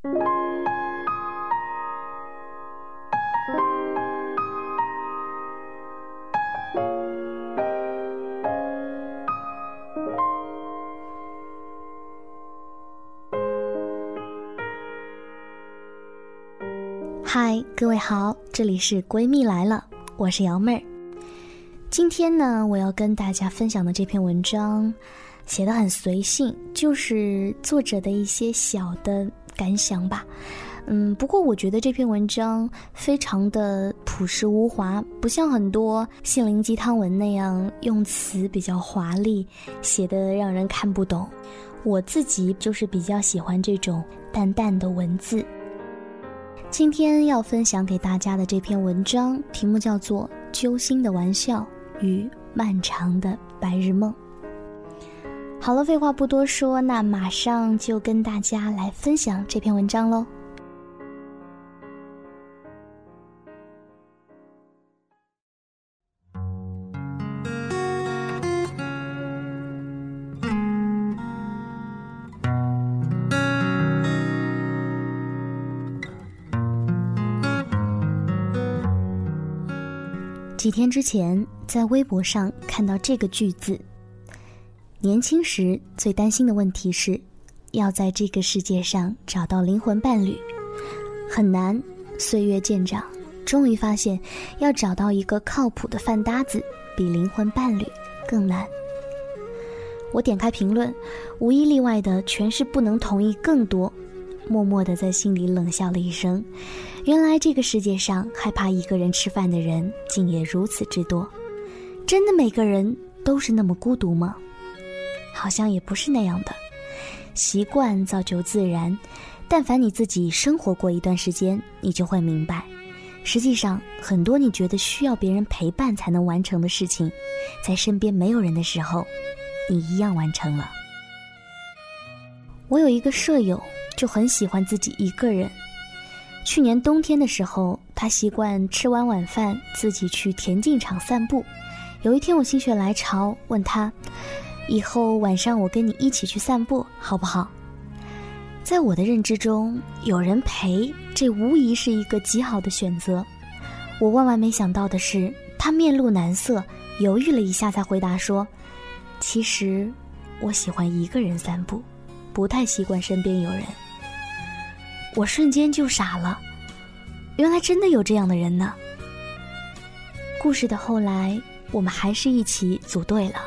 嗨，各位好，这里是闺蜜来了，我是瑶妹儿。今天呢，我要跟大家分享的这篇文章，写的很随性，就是作者的一些小的感想吧。嗯，不过我觉得这篇文章非常的朴实无华，不像很多心灵鸡汤文那样用词比较华丽，写的让人看不懂。我自己就是比较喜欢这种淡淡的文字。今天要分享给大家的这篇文章，题目叫做《揪心的玩笑与漫长的白日梦》。好了，废话不多说，那马上就跟大家来分享这篇文章喽。几天之前，在微博上看到这个句子：“年轻时最担心的问题是，要在这个世界上找到灵魂伴侣，很难。岁月渐长，终于发现，要找到一个靠谱的饭搭子，比灵魂伴侣更难。”我点开评论，无一例外的全是不能同意更多。默默的在心里冷笑了一声，原来这个世界上害怕一个人吃饭的人竟也如此之多。真的每个人都是那么孤独吗？好像也不是那样的。习惯造就自然，但凡你自己生活过一段时间，你就会明白，实际上很多你觉得需要别人陪伴才能完成的事情，在身边没有人的时候，你一样完成了。我有一个舍友。就很喜欢自己一个人。去年冬天的时候，他习惯吃完晚饭自己去田径场散步。有一天我心血来潮问他：“以后晚上我跟你一起去散步好不好？”在我的认知中，有人陪，这无疑是一个极好的选择。我万万没想到的是，他面露难色，犹豫了一下才回答说：“其实，我喜欢一个人散步，不太习惯身边有人。”我瞬间就傻了，原来真的有这样的人呢。故事的后来，我们还是一起组队了，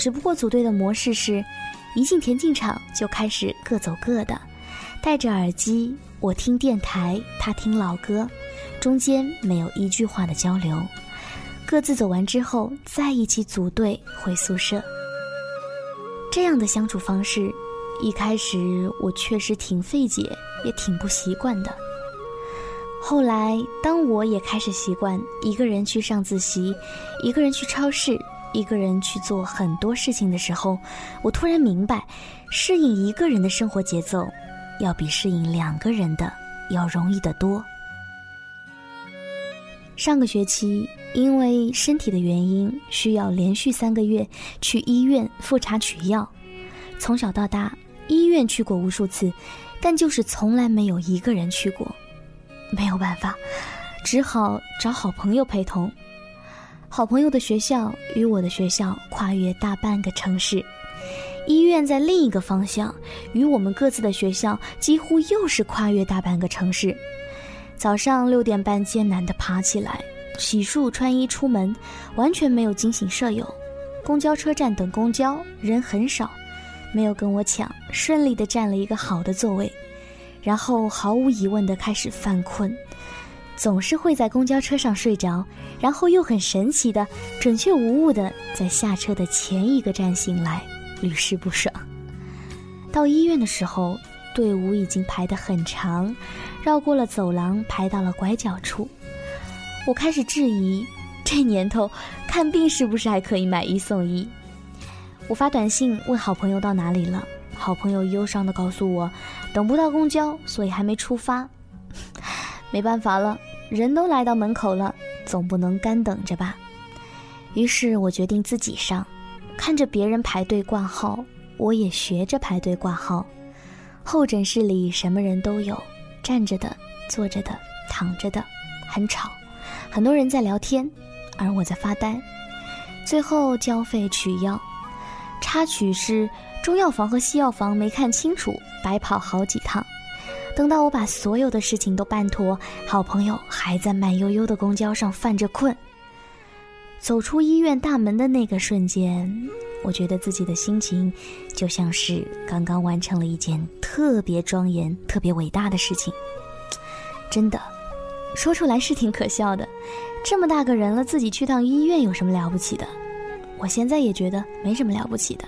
只不过组队的模式是，一进田径场就开始各走各的，戴着耳机，我听电台，他听老歌，中间没有一句话的交流，各自走完之后再一起组队回宿舍。这样的相处方式，一开始我确实挺费解。也挺不习惯的。后来，当我也开始习惯一个人去上自习，一个人去超市，一个人去做很多事情的时候，我突然明白，适应一个人的生活节奏，要比适应两个人的要容易得多。上个学期，因为身体的原因，需要连续三个月去医院复查取药。从小到大，医院去过无数次。但就是从来没有一个人去过，没有办法，只好找好朋友陪同。好朋友的学校与我的学校跨越大半个城市，医院在另一个方向，与我们各自的学校几乎又是跨越大半个城市。早上六点半艰难地爬起来，洗漱穿衣出门，完全没有惊醒舍友。公交车站等公交，人很少。没有跟我抢，顺利地占了一个好的座位，然后毫无疑问地开始犯困，总是会在公交车上睡着，然后又很神奇的准确无误的在下车的前一个站醒来，屡试不爽。到医院的时候，队伍已经排得很长，绕过了走廊，排到了拐角处，我开始质疑，这年头看病是不是还可以买一送一？我发短信问好朋友到哪里了，好朋友忧伤的告诉我，等不到公交，所以还没出发。没办法了，人都来到门口了，总不能干等着吧。于是我决定自己上，看着别人排队挂号，我也学着排队挂号。候诊室里什么人都有，站着的、坐着的、躺着的，很吵，很多人在聊天，而我在发呆。最后交费取药，插曲是中药房和西药房没看清楚，白跑好几趟。等到我把所有的事情都办妥，好朋友还在慢悠悠的公交上犯着困。走出医院大门的那个瞬间，我觉得自己的心情就像是刚刚完成了一件特别庄严、特别伟大的事情。真的，说出来是挺可笑的。这么大个人了，自己去趟医院有什么了不起的？我现在也觉得没什么了不起的。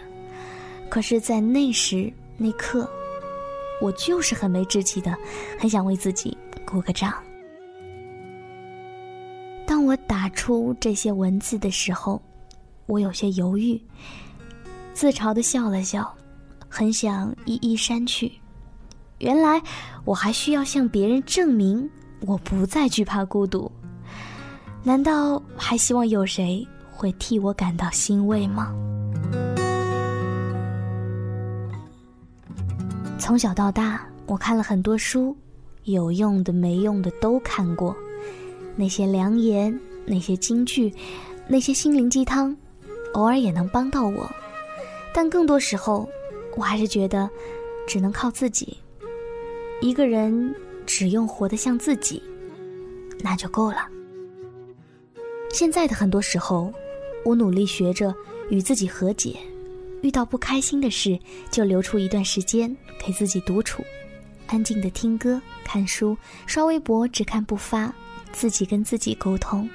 可是，在那时那刻，我就是很没志气的，很想为自己鼓个掌。当我打出这些文字的时候，我有些犹豫，自嘲的笑了笑，很想一一删去。原来我还需要向别人证明我不再惧怕孤独。难道还希望有谁会替我感到欣慰吗？从小到大，我看了很多书，有用的、没用的都看过。那些良言，那些金句，那些心灵鸡汤，偶尔也能帮到我，但更多时候，我还是觉得，只能靠自己。一个人只用活得像自己，那就够了。现在的很多时候，我努力学着与自己和解，遇到不开心的事，就留出一段时间给自己独处，安静的听歌、看书、刷微博，只看不发。自己跟自己沟通。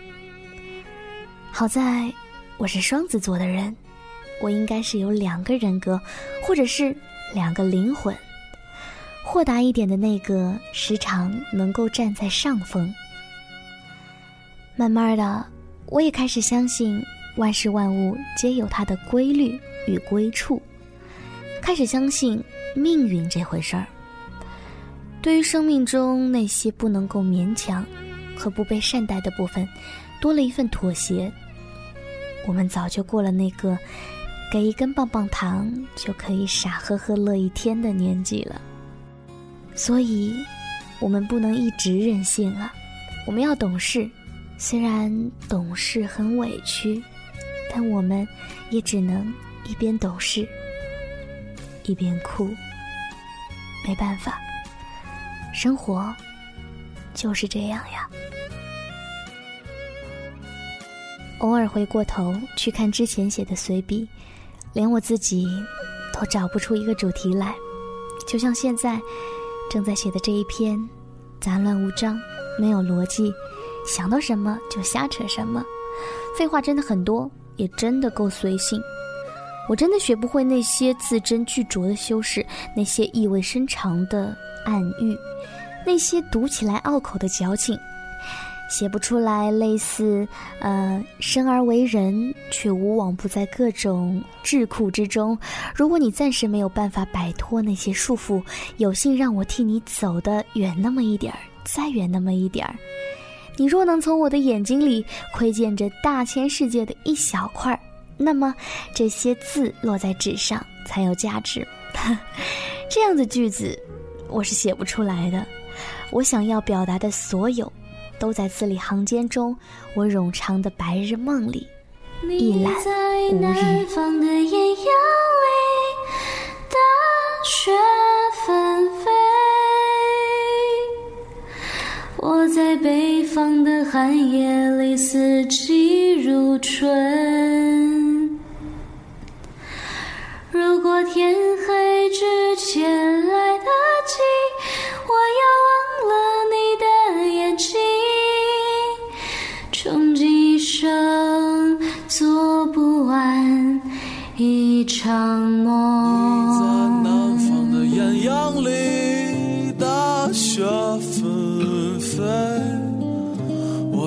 好在我是双子座的人，我应该是有两个人格，或者是两个灵魂。豁达一点的那个，时常能够站在上风。慢慢的，我也开始相信万事万物皆有它的规律与归处，开始相信命运这回事儿。对于生命中那些不能够勉强。和不被善待的部分，多了一份妥协。我们早就过了那个给一根棒棒糖就可以傻呵呵乐一天的年纪了。所以，我们不能一直任性啊！我们要懂事，虽然懂事很委屈，但我们也只能一边懂事，一边哭。没办法，生活就是这样呀。偶尔回过头去看之前写的随笔，连我自己都找不出一个主题来，就像现在正在写的这一篇，杂乱无章，没有逻辑，想到什么就瞎扯什么，废话真的很多，也真的够随性。我真的学不会那些字斟句酌的修饰，那些意味深长的暗喻，那些读起来拗口的矫情。写不出来类似，呃，生而为人却无往不在各种智库之中。如果你暂时没有办法摆脱那些束缚，有幸让我替你走得远那么一点儿，再远那么一点儿。你若能从我的眼睛里窥见这大千世界的一小块，那么这些字落在纸上才有价值。这样的句子，我是写不出来的。我想要表达的所有。都在字里行间中，我冗长的白日梦里一览无余。寒夜里，四季如春。如果天黑之前来得及，我要忘了你的眼睛。穷极一生做不完一场梦。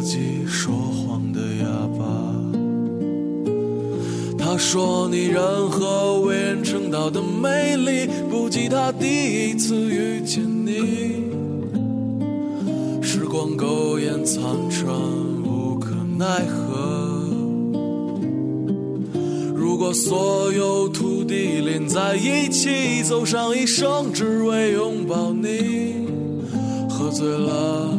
自己说谎的哑巴。他说你任何为人称道的美丽，不及他第一次遇见你。时光苟延残喘，无可奈何。如果所有土地连在一起，走上一生，只为拥抱你，喝醉了